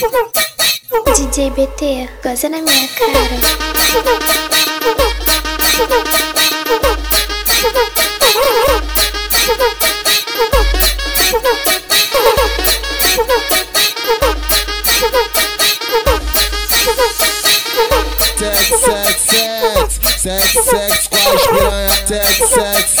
DJ BT, goza na minha cara. Sex, sex, sex, sex, sex com as. Sex, sex,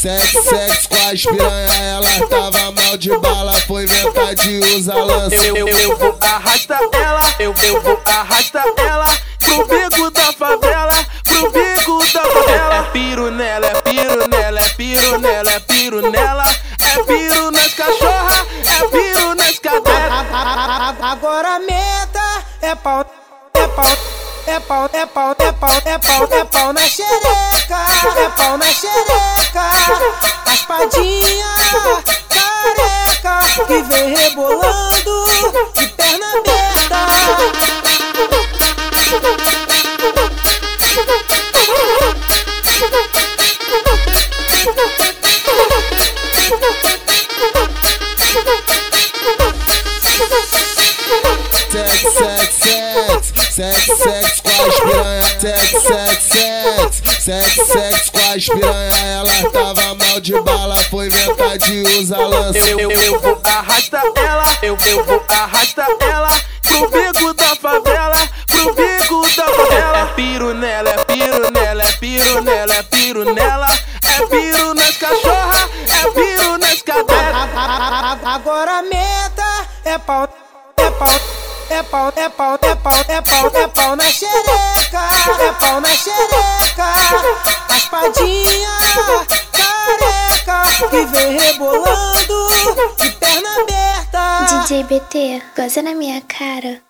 sex, sex, sex com as piranha. Ela tava mal de bala, foi inventar de usar lança. Eu, eu, eu vou arrastar ela, eu, eu vou arrastar ela pro bico da favela, pro bico da favela. É piro nela, é piro nela, é piro nela, é piro nela. É piro nas cachorra, é piro nas cadelas. Agora a meta é pau, é pau, é pau, é pau, é pau, é pau, é pau na xereca, é pau na xereca, raspadinha, careca, que vem rebolando de perna aberta. Sex, sex, sex, sex, sex com as piranha. Sex, sex, sex, sex, sex com as piranha. Ela tava mal de bala, foi inventar de usar lança. Eu, eu, eu vou arrastar ela, eu, eu vou arrastar ela pro bico da favela, pro bico da favela. É piro nela, é piro nela, é piro nela, é piro nela. É piro nas cachorra, é piro nas cadelas. Agora a meta é pau, é pau, é pau, é pau, é pau, é pau, é pau na xereca, é pau na xereca, raspadinha, careca, que vem rebolando de perna aberta. DJ BT, goza na minha cara.